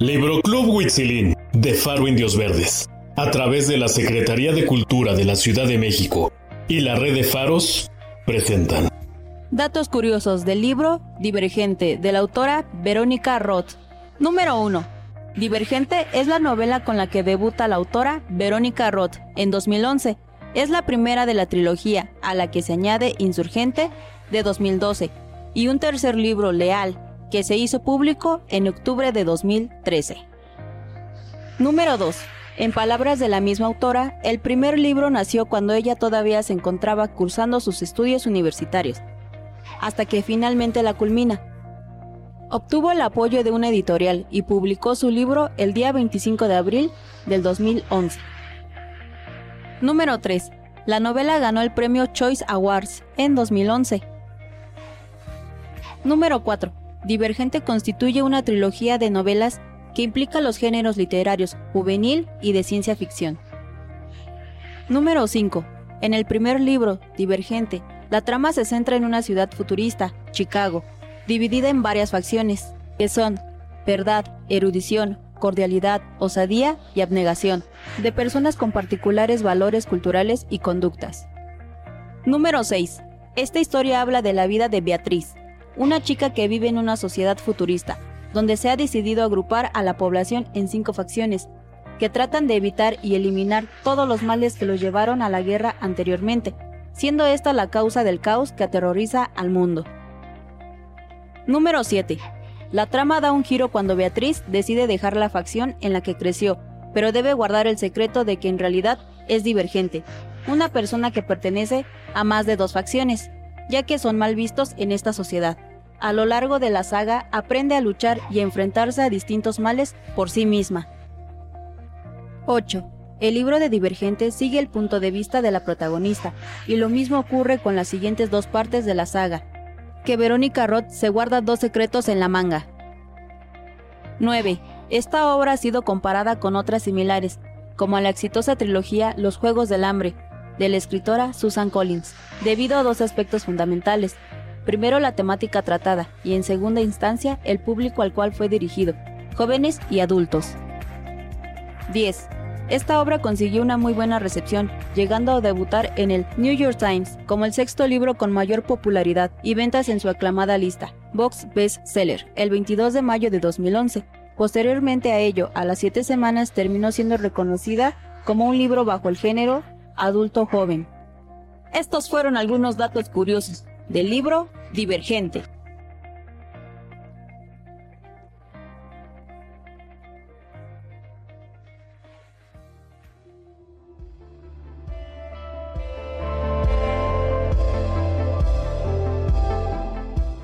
Libro Club Huitzilín de Faro Indios Verdes, a través de la Secretaría de Cultura de la Ciudad de México y la Red de Faros, presentan. Datos curiosos del libro Divergente de la autora Verónica Roth. Número 1. Divergente es la novela con la que debuta la autora Verónica Roth en 2011. Es la primera de la trilogía, a la que se añade Insurgente de 2012 y un tercer libro, Leal, que se hizo público en octubre de 2013. Número 2. En palabras de la misma autora, el primer libro nació cuando ella todavía se encontraba cursando sus estudios universitarios, hasta que finalmente la culmina. Obtuvo el apoyo de una editorial y publicó su libro el día 25 de abril del 2011. Número 3. La novela ganó el premio Choice Awards en 2011. Número 4. Divergente constituye una trilogía de novelas que implica los géneros literarios juvenil y de ciencia ficción. Número 5. En el primer libro, Divergente, la trama se centra en una ciudad futurista, Chicago, dividida en varias facciones, que son verdad, erudición, cordialidad, osadía y abnegación, de personas con particulares valores culturales y conductas. Número 6. Esta historia habla de la vida de Beatriz, una chica que vive en una sociedad futurista, donde se ha decidido agrupar a la población en cinco facciones, que tratan de evitar y eliminar todos los males que los llevaron a la guerra anteriormente, siendo esta la causa del caos que aterroriza al mundo. Número 7. La trama da un giro cuando Beatriz decide dejar la facción en la que creció, pero debe guardar el secreto de que en realidad es divergente, una persona que pertenece a más de dos facciones, ya que son mal vistos en esta sociedad. A lo largo de la saga aprende a luchar y enfrentarse a distintos males por sí misma. 8. El libro de Divergente sigue el punto de vista de la protagonista, y lo mismo ocurre con las siguientes dos partes de la saga, que Verónica Roth se guarda dos secretos en la manga. 9. Esta obra ha sido comparada con otras similares, como la exitosa trilogía Los Juegos del Hambre, de la escritora Susan Collins, debido a dos aspectos fundamentales. Primero, la temática tratada y en segunda instancia, el público al cual fue dirigido, jóvenes y adultos. 10. Esta obra consiguió una muy buena recepción, llegando a debutar en el New York Times como el sexto libro con mayor popularidad y ventas en su aclamada lista, Box Best Seller, el 22 de mayo de 2011. Posteriormente a ello, a las siete semanas terminó siendo reconocida como un libro bajo el género adulto joven. Estos fueron algunos datos curiosos del libro Divergente.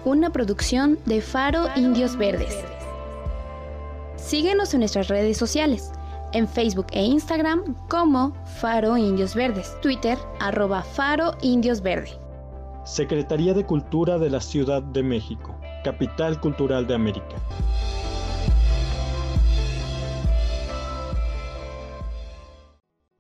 Una producción de Faro Indios Verdes. Síguenos en nuestras redes sociales en Facebook e Instagram como Faro Indios Verdes, Twitter arroba Faro Indios Verde. Secretaría de Cultura de la Ciudad de México, Capital Cultural de América.